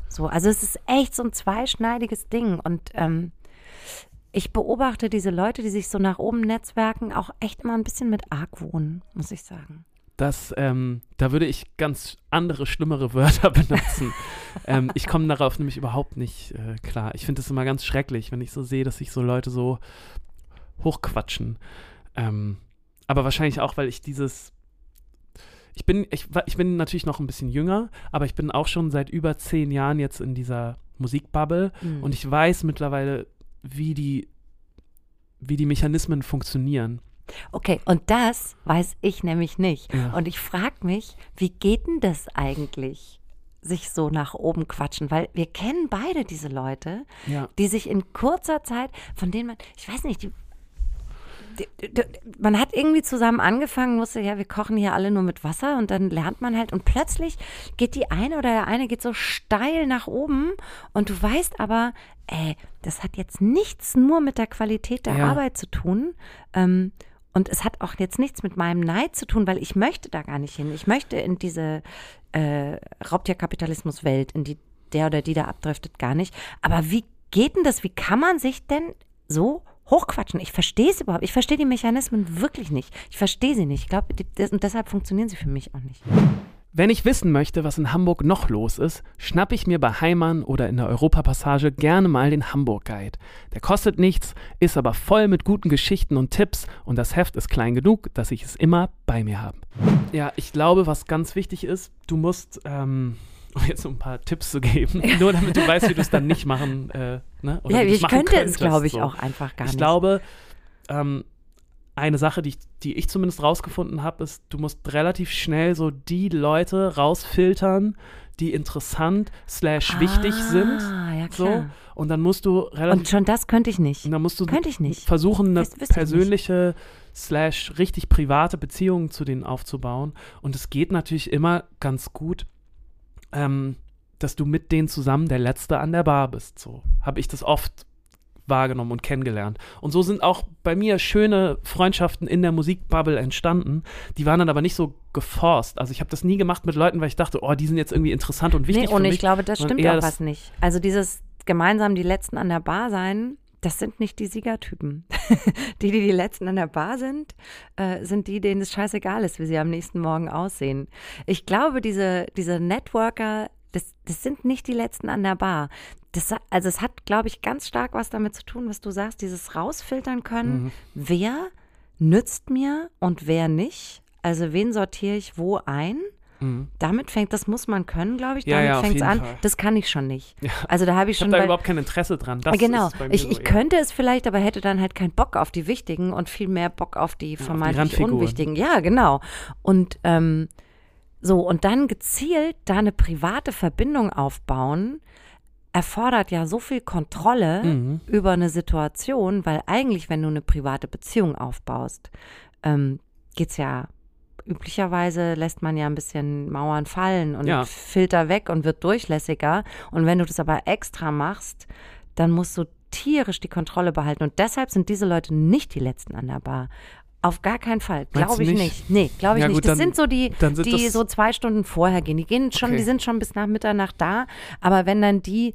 So, also es ist echt so ein zweischneidiges Ding und ähm, ich beobachte diese Leute, die sich so nach oben netzwerken, auch echt immer ein bisschen mit Argwohn, muss ich sagen. das, ähm, da würde ich ganz andere, schlimmere Wörter benutzen. ähm, ich komme darauf nämlich überhaupt nicht äh, klar. Ich finde es immer ganz schrecklich, wenn ich so sehe, dass sich so Leute so hochquatschen. Ähm, aber wahrscheinlich auch, weil ich dieses ich bin, ich, ich bin natürlich noch ein bisschen jünger, aber ich bin auch schon seit über zehn Jahren jetzt in dieser Musikbubble Mhm. und ich weiß mittlerweile, wie die, wie die Mechanismen funktionieren. Okay, und das weiß ich nämlich nicht. Ja. Und ich frage mich, wie geht denn das eigentlich, sich so nach oben quatschen? Weil wir kennen beide diese Leute, Ja. die sich in kurzer Zeit, von denen man, ich weiß nicht, die, man hat irgendwie zusammen angefangen, wusste, ja, wir kochen hier alle nur mit Wasser und dann lernt man halt und plötzlich geht die eine oder der eine geht so steil nach oben und du weißt aber, ey, das hat jetzt nichts nur mit der Qualität der Ja. Arbeit zu tun. Ähm, und es hat auch jetzt nichts mit meinem Neid zu tun, weil ich möchte da gar nicht hin. Ich möchte in diese äh, Raubtierkapitalismus-Welt, in die der oder die da abdriftet, gar nicht. Aber wie geht denn das? Wie kann man sich denn so hochquatschen? Ich verstehe es überhaupt. Ich verstehe die Mechanismen wirklich nicht. Ich verstehe sie nicht. Ich glaube, deshalb funktionieren sie für mich auch nicht. Wenn ich wissen möchte, was in Hamburg noch los ist, schnapp ich mir bei Heimann oder in der Europapassage gerne mal den Hamburg Guide. Der kostet nichts, ist aber voll mit guten Geschichten und Tipps und das Heft ist klein genug, dass ich es immer bei mir habe. Ja, ich glaube, was ganz wichtig ist, du musst, ähm, um jetzt so ein paar Tipps zu geben, nur damit du weißt, wie du es dann nicht machen, äh, ne? oder ja, ich könnte es, könntest, glaube ich, so. auch einfach gar ich nicht. glaube, ähm, eine Sache, die ich, die ich zumindest rausgefunden habe, ist, du musst relativ schnell so die Leute rausfiltern, die interessant slash wichtig sind. Ah, ja, So. klar. Und dann musst du relativ Und schon das könnte ich nicht. und dann musst du Könnte ich nicht. versuchen, eine ich nicht. persönliche slash richtig private Beziehung zu denen aufzubauen. Und es geht natürlich immer ganz gut, ähm, dass du mit denen zusammen der Letzte an der Bar bist. So habe ich das oft wahrgenommen und kennengelernt. Und so sind auch bei mir schöne Freundschaften in der Musikbubble entstanden. Die waren dann aber nicht so geforst. Also ich habe das nie gemacht mit Leuten, weil ich dachte, oh, die sind jetzt irgendwie interessant und wichtig nee, und ich glaube, das stimmt auch das- was nicht. Also dieses gemeinsam die Letzten an der Bar sein, das sind nicht die Siegertypen. die, die die Letzten an der Bar sind, äh, sind die, denen es scheißegal ist, wie sie am nächsten Morgen aussehen. Ich glaube, diese, diese Networker, das, das sind nicht die Letzten an der Bar. Das, also es hat, glaube ich, ganz stark was damit zu tun, was du sagst, dieses rausfiltern können, Mhm. wer nützt mir und wer nicht. Also wen sortiere ich wo ein? Mhm. Damit fängt, das muss man können, glaube ich. Ja, Damit ja, auf fängt es an. Fall. Das kann ich schon nicht. Ja. Also da habe ich Ich habe schon da bei, überhaupt kein Interesse dran. Das genau. ist bei mir Ich, so ich könnte es vielleicht, aber hätte dann halt keinen Bock auf die Wichtigen und viel mehr Bock auf die die vermeintlich Randfiguren. Unwichtigen. Ja, genau. Und ähm, so, und dann gezielt da eine private Verbindung aufbauen, erfordert ja so viel Kontrolle Mhm. über eine Situation, weil eigentlich, wenn du eine private Beziehung aufbaust, ähm, geht's ja üblicherweise lässt man ja ein bisschen Mauern fallen und Ja. Filter weg und wird durchlässiger. Und wenn du das aber extra machst, dann musst du tierisch die Kontrolle behalten. Und deshalb sind diese Leute nicht die Letzten an der Bar. Auf gar keinen Fall. Glaube ich nicht? nicht. Nee, glaube ich Ja, nicht. gut, das dann- sind so die, sind die so zwei Stunden vorher gehen. Die gehen schon, Okay. die sind schon bis nach Mitternacht da. Aber wenn dann die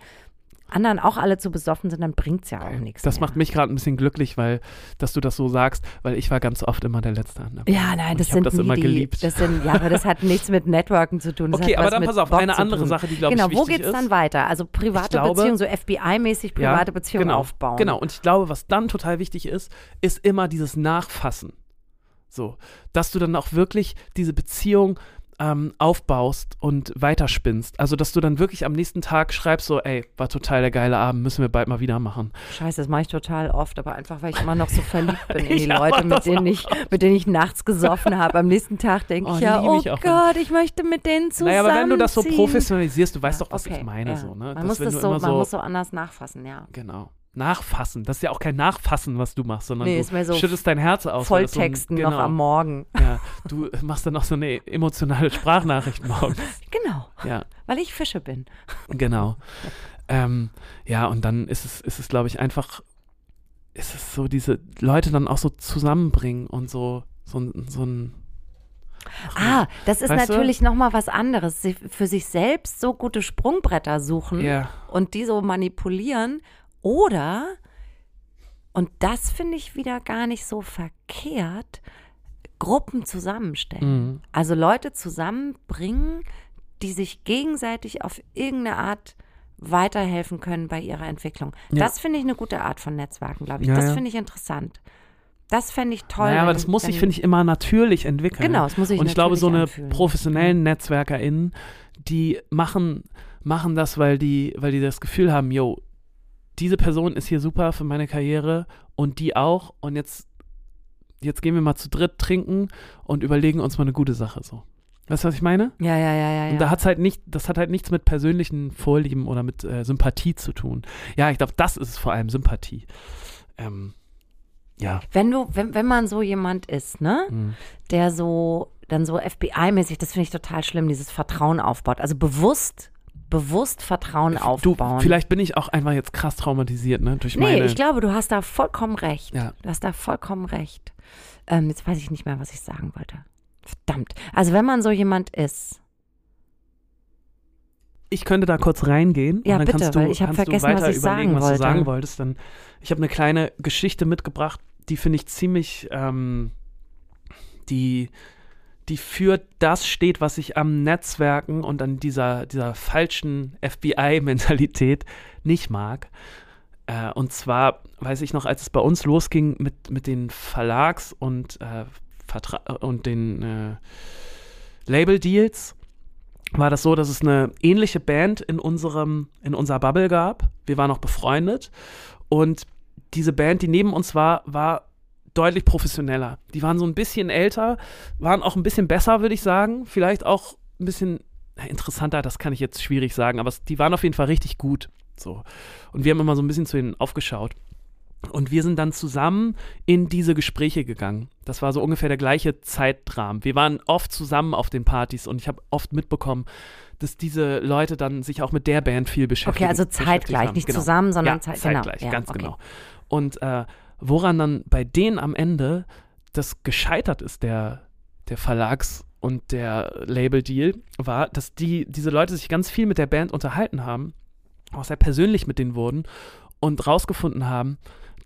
anderen auch alle zu besoffen sind, dann bringt's ja auch nichts. Das mehr. macht mich gerade ein bisschen glücklich, weil, dass du das so sagst, weil ich war ganz oft immer der Letzte an der Bar. Ja, nein, das sind das nie immer die, geliebt. Das sind, ja, aber das hat nichts mit Networken zu tun. Das Okay, aber dann pass auf, Bock eine andere. Sache, die, glaub ich, Genau, wo wichtig geht's ist. dann weiter? Also private glaube- Beziehung, so FBI-mäßig Ja, private Beziehung genau, aufbauen. Genau, und ich glaube, was dann total wichtig ist, ist immer dieses Nachfassen. So, dass du dann auch wirklich diese Beziehung ähm, aufbaust und weiterspinnst. Also, dass du dann wirklich am nächsten Tag schreibst, so, ey, war total der geile Abend, müssen wir bald mal wieder machen. Scheiße, das mache ich total oft, aber einfach, weil ich immer noch so verliebt bin in die Leute, mit das denen, auch ich, mit denen ich nachts gesoffen habe. Am nächsten Tag denke Oh, ich ja, oh ich. Gott, ich möchte mit denen zusammen. Naja, aber wenn du das so professionalisierst, du weißt Ja, doch, was okay, ich meine, ja. so, ne? Man, Dass muss das so, man muss so anders nachfassen, ja. Genau. Nachfassen. Das ist ja auch kein Nachfassen, was du machst, sondern Nee, du so schüttest dein Herz aus. das so ein- Volltexten noch genau. am Morgen. Ja, du machst dann noch so eine emotionale Sprachnachricht morgens. Genau, Ja, weil ich Fische bin. genau. Ähm, ja, und dann ist es, ist es, glaube ich, einfach, ist es so, diese Leute dann auch so zusammenbringen und so, so, ein- so ein. Ah, das ist Weißt natürlich noch mal was anderes. Sie für sich selbst so gute Sprungbretter suchen Ja. und die so manipulieren oder und das finde ich wieder gar nicht so verkehrt, Gruppen zusammenstellen. Mhm. Also Leute zusammenbringen, die sich gegenseitig auf irgendeine Art weiterhelfen können bei ihrer Entwicklung. Ja. Das finde ich eine gute Art von Netzwerken, glaube ich. Ja, das ja. finde ich interessant. Das fände ich toll. Naja, aber das muss sich, finde ich, immer natürlich entwickeln. Genau, es muss sich Und ich glaube, so eine anfühlen. professionellen NetzwerkerInnen, die machen, machen das, weil die, weil die das Gefühl haben, yo, diese Person ist hier super für meine Karriere und die auch. Und jetzt, jetzt gehen wir mal zu dritt trinken und überlegen uns mal eine gute Sache so. Weißt du, was ich meine? Ja, ja, ja, ja. Und da hat's halt nicht, das hat halt nichts mit persönlichen Vorlieben oder mit äh, Sympathie zu tun. Ja, ich glaube, das ist es vor allem, Sympathie. Ähm, ja. wenn du, wenn, wenn man so jemand ist, ne, hm. der so, dann so FBI-mäßig, das finde ich total schlimm, dieses Vertrauen aufbaut. Also bewusst, bewusst Vertrauen Du, aufbauen. vielleicht bin ich auch einfach jetzt krass traumatisiert, ne? Durch Nee, meine. ich glaube, du hast da vollkommen recht. Ja. Du hast da vollkommen recht. Ähm, jetzt weiß ich nicht mehr, was ich sagen wollte. Verdammt. Also wenn man so jemand ist, ich könnte da kurz reingehen. Ja, dann bitte, kannst du, weil ich hab kannst vergessen, du weiter was ich überlegen, sagen was wollte. du sagen wolltest. Dann, ich habe eine kleine Geschichte mitgebracht, die finde ich ziemlich, ähm, die, die für das steht, was ich am Netzwerken und an dieser, dieser falschen FBI-Mentalität nicht mag. Äh, und zwar weiß ich noch, als es bei uns losging mit, mit den Verlags- und, äh, Vertra und den äh, Label-Deals, war das so, dass es eine ähnliche Band in unserem, in unserer Bubble gab. Wir waren auch befreundet. Und diese Band, die neben uns war, war deutlich professioneller. Die waren so ein bisschen älter, waren auch ein bisschen besser, würde ich sagen. Vielleicht auch ein bisschen na, interessanter, das kann ich jetzt schwierig sagen, aber die waren auf jeden Fall richtig gut. So. Und wir haben immer so ein bisschen zu ihnen aufgeschaut. Und wir sind dann zusammen in diese Gespräche gegangen. Das war so ungefähr der gleiche Zeitrahmen. Wir waren oft zusammen auf den Partys und ich habe oft mitbekommen, dass diese Leute dann sich auch mit der Band viel beschäftigen. okay, also zeitgleich, nicht Genau. zusammen, sondern ja, zeit- zeitgleich, genau. Ja, ganz okay. genau. Und äh, woran dann bei denen am Ende das gescheitert ist, der, der Verlags- und der Label-Deal, war, dass die, diese Leute sich ganz viel mit der Band unterhalten haben auch sehr persönlich mit denen wurden und rausgefunden haben,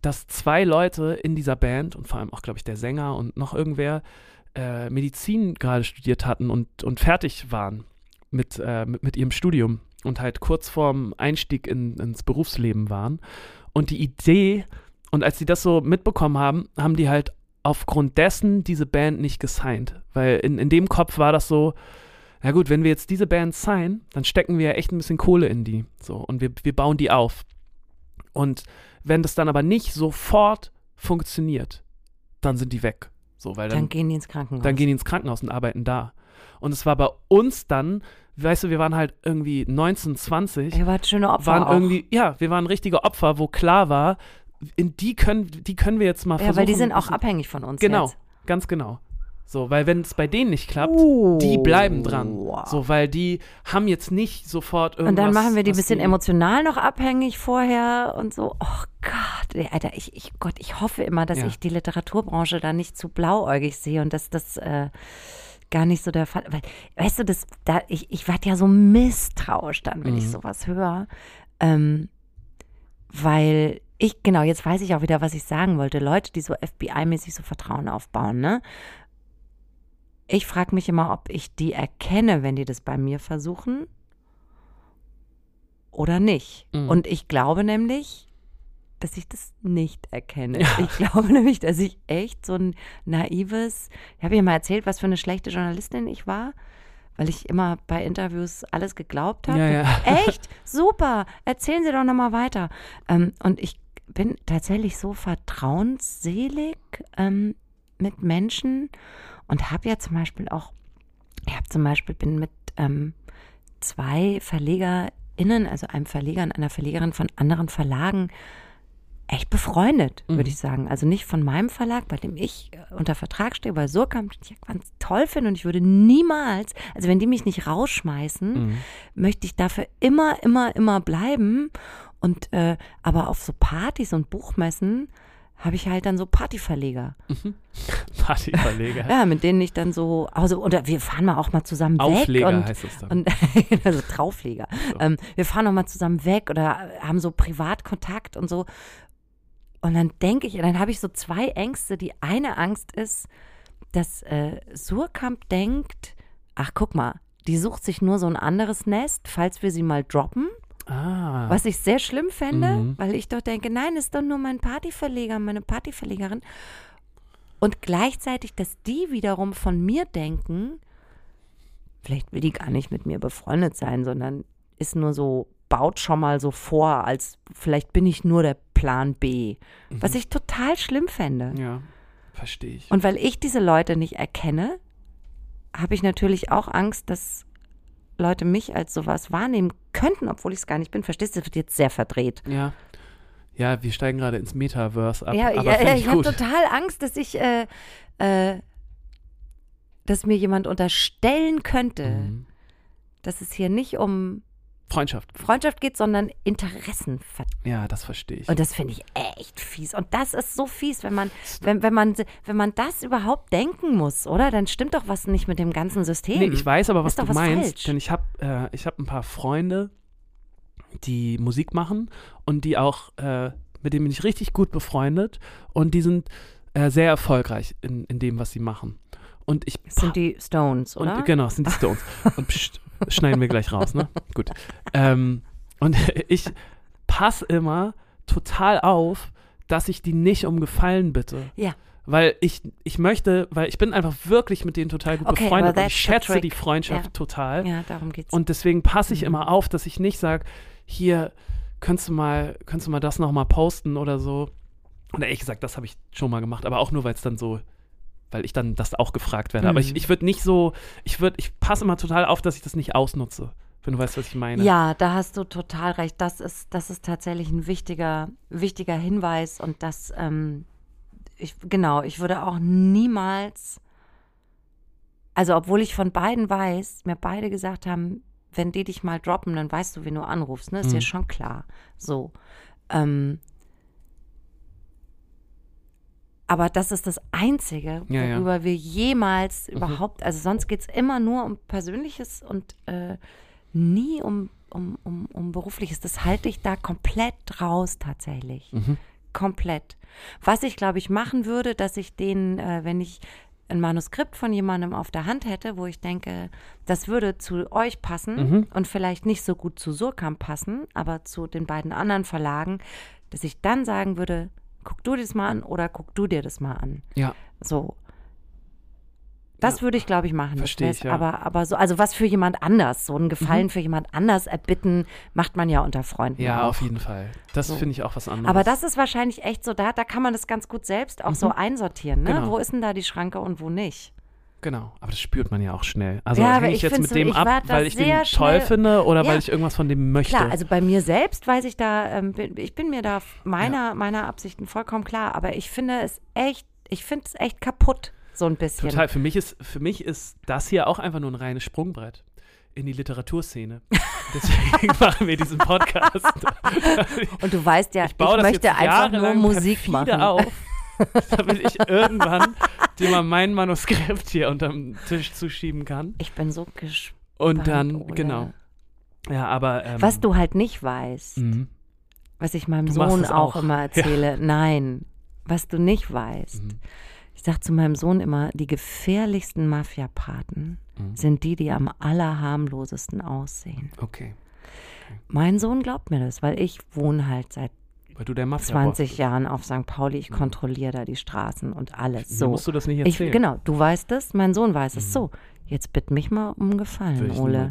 dass zwei Leute in dieser Band und vor allem auch, glaube ich, der Sänger und noch irgendwer äh, Medizin gerade studiert hatten und, und fertig waren mit, äh, mit, mit ihrem Studium und halt kurz vorm Einstieg in, ins Berufsleben waren. Und die Idee, und als sie das so mitbekommen haben, haben die halt aufgrund dessen diese Band nicht gesigned. Weil in, in dem Kopf war das so, ja gut, wenn wir jetzt diese Band signen, dann stecken wir ja echt ein bisschen Kohle in die. So, und wir, wir bauen die auf. Und wenn das dann aber nicht sofort funktioniert, dann sind die weg. So, weil dann, Dann gehen die ins Krankenhaus. dann gehen die ins Krankenhaus und arbeiten da. Und es war bei uns dann, weißt du, wir waren halt irgendwie 19, 20, Ihr wart schöne Opfer waren auch. irgendwie, ja, wir waren richtige Opfer, wo klar war, in die können, die können wir jetzt mal ja, versuchen. weil die sind auch abhängig von uns Genau, jetzt. ganz genau. So, weil wenn es bei denen nicht klappt, Uh, die bleiben dran. wow. So, weil die haben jetzt nicht sofort irgendwas. Und dann machen wir die ein bisschen emotional noch abhängig vorher und so. Oh Gott, Alter, ich, ich Gott, ich hoffe immer, dass Ja. ich die Literaturbranche da nicht zu blauäugig sehe und dass das äh, gar nicht so der Fall. Weil, weißt du, das, da, ich, ich werde ja so misstrauisch dann, wenn ich Mhm. sowas höre. Ähm, weil ich, genau, jetzt weiß ich auch wieder, was ich sagen wollte. Leute, die so FBI-mäßig so Vertrauen aufbauen, ne? Ich frage mich immer, ob ich die erkenne, wenn die das bei mir versuchen oder nicht. Mhm. Und ich glaube nämlich, dass ich das nicht erkenne. Ja. Ich glaube nämlich, dass ich echt so ein naives, ich habe ja mal erzählt, was für eine schlechte Journalistin ich war, weil ich immer bei Interviews alles geglaubt habe. Ja, ja. Echt? Super. Erzählen Sie doch nochmal weiter. Ähm, und ich bin tatsächlich so vertrauensselig ähm, mit Menschen und habe ja zum Beispiel auch, ich habe zum Beispiel, bin mit ähm, zwei VerlegerInnen, also einem Verleger und einer Verlegerin von anderen Verlagen, echt befreundet, Mhm. würde ich sagen. Also nicht von meinem Verlag, bei dem ich äh, unter Vertrag stehe, bei Surkamp, den ich ganz toll finde und ich würde niemals, also wenn die mich nicht rausschmeißen, Mhm. möchte ich dafür immer, immer, immer bleiben. Und äh, aber auf so Partys und Buchmessen habe ich halt dann so Partyverleger. Partyverleger. Ja, mit denen ich dann so, also, oder wir fahren mal auch mal zusammen Aufleger weg. Und, heißt es dann. und also Traufleger. So. Ähm, wir fahren auch mal zusammen weg oder haben so Privatkontakt und so. Und dann denke ich, dann habe ich so zwei Ängste. Die eine Angst ist, dass äh, Surkamp denkt, ach guck mal, die sucht sich nur so ein anderes Nest, falls wir sie mal droppen. Ah. Was ich sehr schlimm fände, Mhm. weil ich doch denke, nein, ist doch nur mein Partyverleger, meine Partyverlegerin. Und gleichzeitig, dass die wiederum von mir denken, vielleicht will die gar nicht mit mir befreundet sein, sondern ist nur so, baut schon mal so vor, als vielleicht bin ich nur der Plan B. Was ich total schlimm fände. Ja, verstehe ich. Und weil ich diese Leute nicht erkenne, habe ich natürlich auch Angst, dass Leute mich als sowas wahrnehmen könnten, obwohl ich es gar nicht bin. Verstehst du? Das wird jetzt sehr verdreht. ja. Ja, wir steigen gerade ins Metaverse ab. ja, aber ja, ja, ich ich habe total Angst, dass ich, äh, äh, dass mir jemand unterstellen könnte, Mhm. dass es hier nicht um Freundschaft. Freundschaft geht, sondern Interessen. Ja, das verstehe ich. Und das finde ich echt fies. Und das ist so fies, wenn man, wenn, wenn man, wenn man das überhaupt denken muss, oder? Dann stimmt doch was nicht mit dem ganzen System. Nee, ich weiß aber, was Ist du was meinst, falsch. denn ich habe äh, ich hab ein paar Freunde, die Musik machen und die auch, äh, mit denen bin ich richtig gut befreundet und die sind äh, sehr erfolgreich in, in dem, was sie machen. Und ich Das sind die Stones, oder? und genau, es sind die Stones. Und pst, schneiden wir gleich raus, ne? Gut. Ähm, und ich passe immer total auf, dass ich die nicht um Gefallen bitte. Ja. Weil ich, ich möchte, weil ich bin einfach wirklich mit denen total gut Okay, befreundet und ich schätze die Freundschaft Ja. total. ja, darum geht's. Und deswegen passe ich Mhm. immer auf, dass ich nicht sage, hier, könntest du mal, könntest du mal das nochmal posten oder so. Und ehrlich gesagt, das habe ich schon mal gemacht, aber auch nur, weil es dann so, weil ich dann das auch gefragt werde. Aber Mhm. ich, ich würde nicht so, ich würde, ich passe immer total auf, dass ich das nicht ausnutze, wenn du weißt, was ich meine. Ja, da hast du total recht. Das ist, das ist tatsächlich ein wichtiger, wichtiger Hinweis und das, ähm, ich, genau, ich würde auch niemals, also obwohl ich von beiden weiß, mir beide gesagt haben, wenn die dich mal droppen, dann weißt du, wen du anrufst, ne? Ist ja Mhm. schon klar. So. Ähm, aber das ist das Einzige, Ja, ja. worüber wir jemals Mhm. überhaupt, also sonst geht es immer nur um Persönliches und äh, nie um um, um, um berufliches. Das halte ich da komplett raus tatsächlich. Mhm. Komplett. Was ich, glaube ich, machen würde, dass ich den, äh, wenn ich ein Manuskript von jemandem auf der Hand hätte, wo ich denke, das würde zu euch passen Mhm. und vielleicht nicht so gut zu Surkamp passen, aber zu den beiden anderen Verlagen, dass ich dann sagen würde, guck du dir das mal an oder guck du dir das mal an. Ja. So. Das würde ich, glaube ich, machen. Verstehe ich, ja. Aber, aber so, also was für jemand anders, so einen Gefallen für jemand anders erbitten, macht man ja unter Freunden. Ja, auch. auf jeden Fall. Das So. finde ich auch was anderes. Aber das ist wahrscheinlich echt so, da, da kann man das ganz gut selbst auch so einsortieren. Ne? Genau. Wo ist denn da die Schranke und wo nicht? Genau, aber das spürt man ja auch schnell. Also Ja, hänge ich ich jetzt mit dem so- ab, weil ich den toll finde oder Ja. weil ich irgendwas von dem möchte. Klar, also bei mir selbst weiß ich da, ähm, bin, ich bin mir da meiner, meiner Absichten vollkommen klar, aber ich finde es echt, ich finde es echt kaputt, so ein bisschen. Total. Für mich, ist, für mich ist das hier auch einfach nur ein reines Sprungbrett in die Literaturszene. Deswegen machen wir diesen Podcast. Und du weißt ja, Ich ich, möchte jetzt einfach nur Musik machen. auf, damit ich irgendwann dir mal mein Manuskript hier unterm Tisch zuschieben kann. Ich bin so gespannt. Und dann, Ole. genau. Ja, aber. Ähm, Was du halt nicht weißt, Mhm. was ich meinem Du Sohn auch, auch. immer erzähle, nein, was du nicht weißt. Mhm. Ich sag zu meinem Sohn immer, die gefährlichsten Mafia-Paten Mhm. sind die, die am allerharmlosesten aussehen. Okay. Mein Sohn glaubt mir das, weil ich wohne halt seit Weil du der Mafia 20 Jahren auf St. Pauli. Ich kontrolliere da die Straßen und alles. So. Musst du das nicht Ich, erzählen. genau, du weißt es, mein Sohn weiß es. So, jetzt bitt mich mal um Gefallen, ich Ole.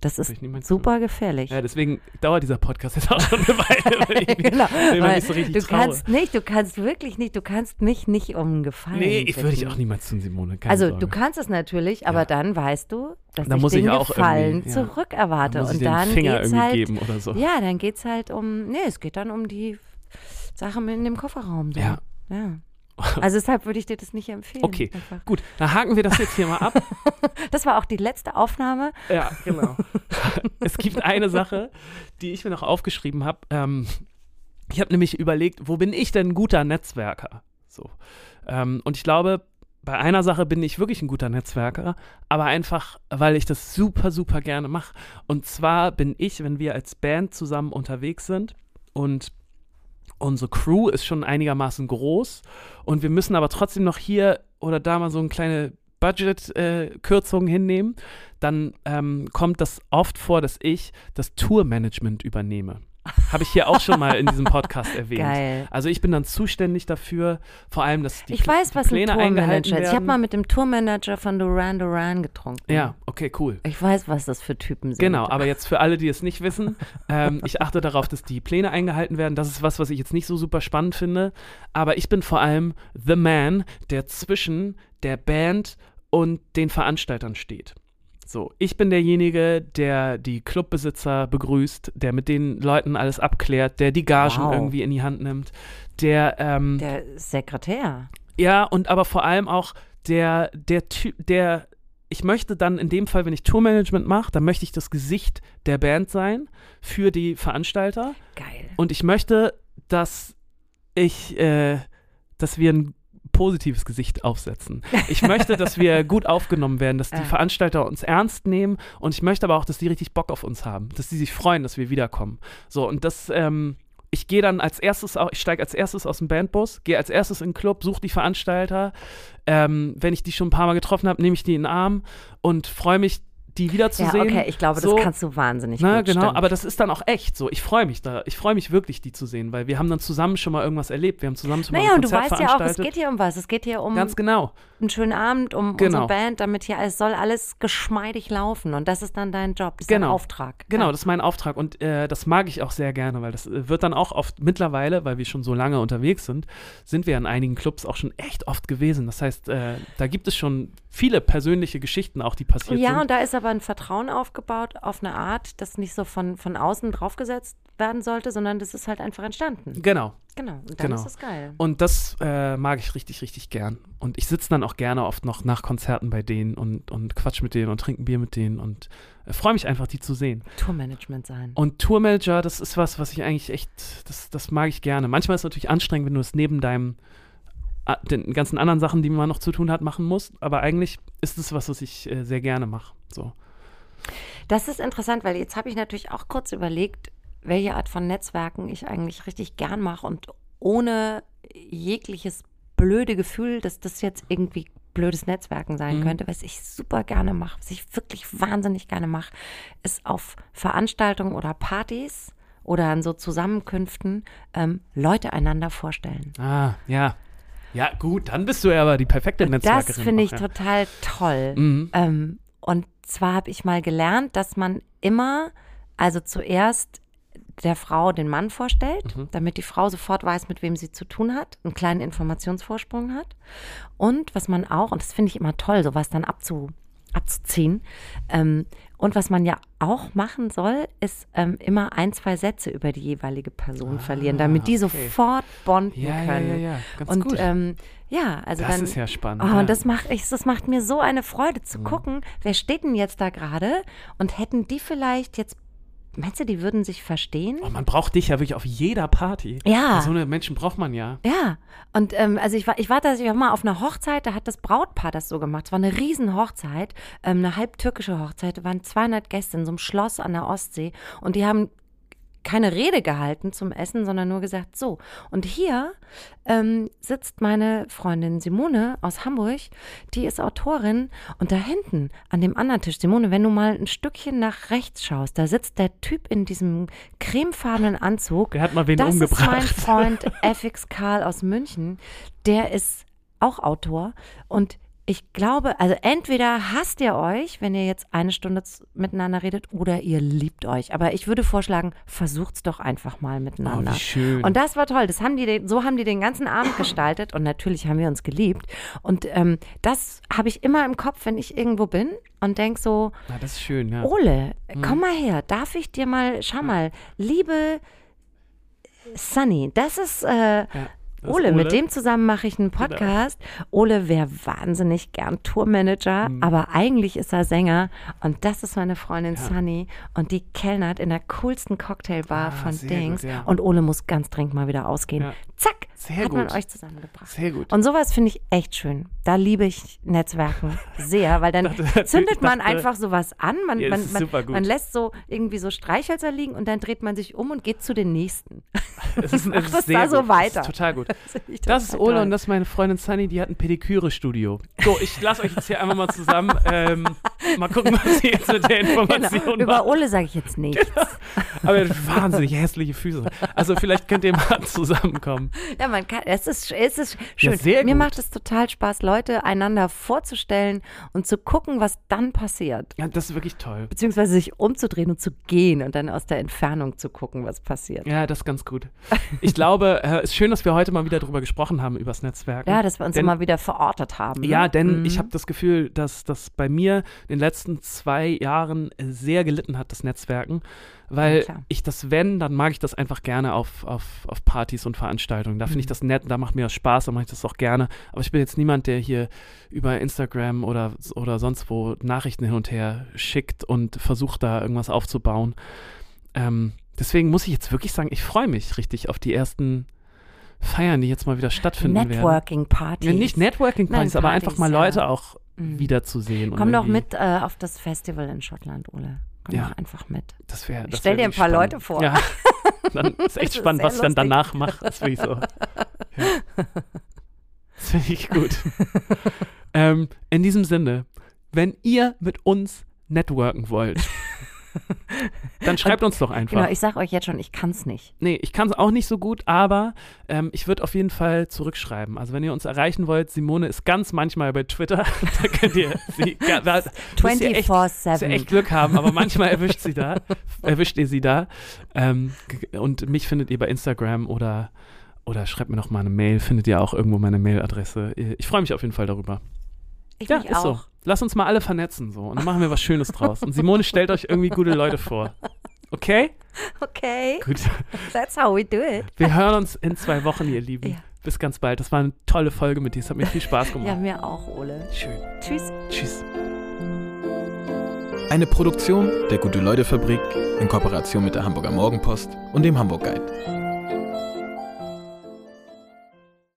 Das ist ich super gefährlich. Ja, deswegen dauert dieser Podcast jetzt auch schon eine Weile. Weil ich, genau, weil ich so richtig du traue. kannst nicht, du kannst wirklich nicht, du kannst mich nicht um Gefallen Nee, ich würde ich bitten. auch niemals tun, Simone. Keine Also Sorge. du kannst es natürlich, aber Ja. dann weißt du, dass Da ich muss den ich auch Gefallen ja. zurückerwarte. Da muss ich und dann Finger geht's halt, geben oder so. Ja, dann geht's halt um, nee, es geht dann um die Sache in dem Kofferraum. So. Ja. ja. Also deshalb würde ich dir das nicht empfehlen. Okay. Einfach. Gut, dann haken wir das jetzt hier mal ab. Das war auch die letzte Aufnahme. Ja, genau. es gibt eine Sache, die ich mir noch aufgeschrieben habe. Ähm, ich habe nämlich überlegt, wo bin ich denn ein guter Netzwerker? So. Ähm, und ich glaube, bei einer Sache bin ich wirklich ein guter Netzwerker, aber einfach, weil ich das super, super gerne mache. Und zwar bin ich, wenn wir als Band zusammen unterwegs sind und unsere Crew ist schon einigermaßen groß und wir müssen aber trotzdem noch hier oder da mal so eine kleine Budget-Kürzung hinnehmen, dann ähm, kommt das oft vor, dass ich das Tourmanagement übernehme. Habe ich hier auch schon mal in diesem Podcast erwähnt. Geil. Also ich bin dann zuständig dafür, vor allem, dass die, Ich Pl- weiß, was ein Pläne eingehalten Tourmanager ist. Ich habe werden. mal mit dem Tourmanager von Duran Duran getrunken. Ja, okay, cool. Ich weiß, was das für Typen sind. Genau, aber jetzt für alle, die es nicht wissen, ähm, ich achte darauf, dass die Pläne eingehalten werden. Das ist was, was ich jetzt nicht so super spannend finde. Aber ich bin vor allem the man, der zwischen der Band und den Veranstaltern steht. So, ich bin derjenige, der die Clubbesitzer begrüßt, der mit den Leuten alles abklärt, der die Gagen Wow. irgendwie in die Hand nimmt, der, ähm, Der Sekretär. ja, und aber vor allem auch der, der Typ, der, ich möchte dann in dem Fall, wenn ich Tourmanagement mache, dann möchte ich das Gesicht der Band sein für die Veranstalter. Geil. Und ich möchte, dass ich, äh, dass wir ein positives Gesicht aufsetzen. Ich möchte, dass wir gut aufgenommen werden, dass die Ja. Veranstalter uns ernst nehmen und ich möchte aber auch, dass die richtig Bock auf uns haben, dass die sich freuen, dass wir wiederkommen. So, und das, ähm, ich gehe dann als erstes, auch, ich steige als erstes aus dem Bandbus, gehe als erstes in den Club, suche die Veranstalter. Ähm, wenn ich die schon ein paar Mal getroffen habe, nehme ich die in den Arm und freue mich, die Ja, wiederzusehen. okay, ich glaube, So. das kannst du wahnsinnig Na, gut. genau, stimmt. aber das ist dann auch echt so. Ich freue mich da. Ich freue mich wirklich, die zu sehen, weil wir haben dann zusammen schon mal irgendwas erlebt. Wir haben zusammen schon mal Naja, ein und du Konzert weißt ja auch, es geht hier um was. Es geht hier um Ganz genau. einen schönen Abend, um Genau. unsere Band, damit hier es soll alles geschmeidig laufen. Und das ist dann dein Job, das ist dein Genau. Auftrag. Genau, Ja. das ist mein Auftrag und äh, das mag ich auch sehr gerne, weil das äh, wird dann auch oft mittlerweile, weil wir schon so lange unterwegs sind, sind wir in einigen Clubs auch schon echt oft gewesen. Das heißt, äh, da gibt es schon viele persönliche Geschichten auch, die passiert Ja, sind. und da ist aber ein Vertrauen aufgebaut auf eine Art, das nicht so von, von außen draufgesetzt werden sollte, sondern das ist halt einfach entstanden. Genau. Genau, und dann Genau. ist das geil. Und das äh, mag ich richtig, richtig gern. Und ich sitze dann auch gerne oft noch nach Konzerten bei denen und, und quatsch mit denen und trinke ein Bier mit denen und äh, freue mich einfach, die zu sehen. Tourmanagement sein. Und Tourmanager, das ist was, was ich eigentlich echt, das, das mag ich gerne. Manchmal ist es natürlich anstrengend, wenn du es neben deinem, den ganzen anderen Sachen, die man noch zu tun hat, machen musst. Aber eigentlich ist es was, was ich äh, sehr gerne mache. So. Das ist interessant, weil jetzt habe ich natürlich auch kurz überlegt, welche Art von Netzwerken ich eigentlich richtig gern mache und ohne jegliches blöde Gefühl, dass das jetzt irgendwie blödes Netzwerken sein Mhm. könnte, was ich super gerne mache, was ich wirklich wahnsinnig gerne mache, ist auf Veranstaltungen oder Partys oder an so Zusammenkünften ähm, Leute einander vorstellen. Ah, ja. Ja, gut, dann bist du ja aber die perfekte Netzwerkerin. Das finde ich auch, ja. total toll. Mhm. Ähm, und zwar habe ich mal gelernt, dass man immer, also zuerst der Frau den Mann vorstellt, Mhm. damit die Frau sofort weiß, mit wem sie zu tun hat, einen kleinen Informationsvorsprung hat. Und was man auch, und das finde ich immer toll, sowas dann abzu, abzuziehen. Ähm, und was man ja auch machen soll, ist ähm, immer ein, zwei Sätze über die jeweilige Person verlieren, damit die Ah, okay. sofort bonden Ja, ja, können. ja, ja, ganz und gut. Ähm, ja, also Das dann, ist ja spannend, Oh, ja. Mhm. und das macht, ich, das macht mir so eine Freude zu gucken, wer steht denn jetzt da gerade und hätten die vielleicht jetzt, meinst du, die würden sich verstehen? Oh, man braucht dich ja wirklich auf jeder Party. Ja. So eine Menschen braucht man ja. Ja, und ähm, also ich war, ich war tatsächlich auch mal auf einer Hochzeit, da hat das Brautpaar das so gemacht. Es war eine riesen Hochzeit, ähm, eine halb türkische Hochzeit, da waren 200 Gäste in so einem Schloss an der Ostsee und die haben keine Rede gehalten zum Essen, sondern nur gesagt, so. Und hier ähm, sitzt meine Freundin Simone aus Hamburg, die ist Autorin und da hinten an dem anderen Tisch, Simone, wenn du mal ein Stückchen nach rechts schaust, da sitzt der Typ in diesem cremefarbenen Anzug. Der hat mal wen das umgebracht. ist mein Freund FX Karl aus München, der ist auch Autor und ich glaube, also entweder hasst ihr euch, wenn ihr jetzt eine Stunde miteinander redet, oder ihr liebt euch. Aber ich würde vorschlagen, versucht's doch einfach mal miteinander. Oh, wie schön. Und das war toll. Das haben die, so haben die den ganzen Abend gestaltet und natürlich haben wir uns geliebt. Und ähm, das habe ich immer im Kopf, wenn ich irgendwo bin und denk so, Na, das ist schön, ja. Ole, Mhm. komm mal her, darf ich dir mal, schau mal, liebe Sunny, das ist äh, das ist Ole, mit Ole. dem zusammen mache ich einen Podcast. Ole wäre wahnsinnig gern Tourmanager, Mhm. aber eigentlich ist er Sänger und das ist meine Freundin Sunny und die kellnert in der coolsten Cocktailbar Ah, von Dings gut, ja. und Ole muss ganz dringend mal wieder ausgehen. Ja. Zack, Sehr hat man gut. euch zusammengebracht. Sehr gut. Und sowas finde ich echt schön. Da liebe ich Netzwerken sehr, weil dann dachte- zündet man dachte- einfach sowas an. Man, Ja, man, man, man lässt so irgendwie so Streichhölzer liegen und dann dreht man sich um und geht zu den nächsten. Es ist, Mach es ist das da so weiter. Das ist total gut. Das ist Ole und das ist meine Freundin Sunny, die hat ein Pediküre-Studio. So, ich lasse euch jetzt hier einfach mal zusammen. Ähm, mal gucken, was sie jetzt mit der Information Genau. Über. Ole sage ich jetzt nichts. Aber er hat wahnsinnig hässliche Füße. Also vielleicht könnt ihr mal zusammenkommen. Ja, man kann, es ist, es ist schön. sehr Mir gut. macht es total Spaß, Leute einander vorzustellen und zu gucken, was dann passiert. Ja, das ist wirklich toll. Beziehungsweise sich umzudrehen und zu gehen und dann aus der Entfernung zu gucken, was passiert. Ja, das ist ganz gut. Ich glaube, es ist schön, dass wir heute mal wieder drüber gesprochen haben, übers Netzwerk. Ja, dass wir uns Denn- immer wieder verortet haben. Ne? Ja, denn Mhm. ich habe das Gefühl, dass das bei mir in den letzten zwei Jahren sehr gelitten hat, das Netzwerken. Weil Ja, ich das, wenn, dann mag ich das einfach gerne auf, auf, auf Partys und Veranstaltungen. Da finde ich Mhm. das nett, da macht mir das Spaß, da mache ich das auch gerne. Aber ich bin jetzt niemand, der hier über Instagram oder, oder sonst wo Nachrichten hin und her schickt und versucht, da irgendwas aufzubauen. Ähm, deswegen muss ich jetzt wirklich sagen, ich freue mich richtig auf die ersten Feiern, die jetzt mal wieder stattfinden werden. Networking-Partys. Ja, nicht Networking-Partys, Nein, aber einfach Partys, mal ja. Leute auch Mhm. wiederzusehen. und Komm doch mit äh, auf das Festival in Schottland, Ole. Komm Ja. doch einfach mit. Das wär, Ich das stell dir ein paar spannend. Leute vor. Ja, dann ist echt ist spannend, sehr was ich dann danach mache. Das finde ich so. Ja. Das finde ich gut. ähm, in diesem Sinne, wenn ihr mit uns networken wollt, dann schreibt uns doch einfach. Genau, ich sag euch jetzt schon, ich kann's nicht. Nee, ich kann es auch nicht so gut, aber ähm, ich würde auf jeden Fall zurückschreiben. Also wenn ihr uns erreichen wollt, Simone ist ganz manchmal bei Twitter. da könnt ihr sie da, da müsst ihr echt, 24-7. echt Glück haben, aber manchmal erwischt sie da, erwischt ihr sie da. Ähm, und mich findet ihr bei Instagram oder oder schreibt mir noch mal eine Mail, findet ihr auch irgendwo meine Mailadresse. Ich freue mich auf jeden Fall darüber. Ich Ja, mich ist auch. so. Lass uns mal alle vernetzen so und dann machen wir was Schönes draus. Und Simone stellt euch irgendwie gute Leute vor. Okay? Okay, Gut. that's how we do it. Wir hören uns in zwei Wochen, ihr Lieben. Ja. Bis ganz bald. Das war eine tolle Folge mit dir. Es hat mir viel Spaß Ja, gemacht. mir auch, Ole. Schön. Tschüss. Tschüss. Eine Produktion der Gute-Leute-Fabrik in Kooperation mit der Hamburger Morgenpost und dem Hamburg Guide.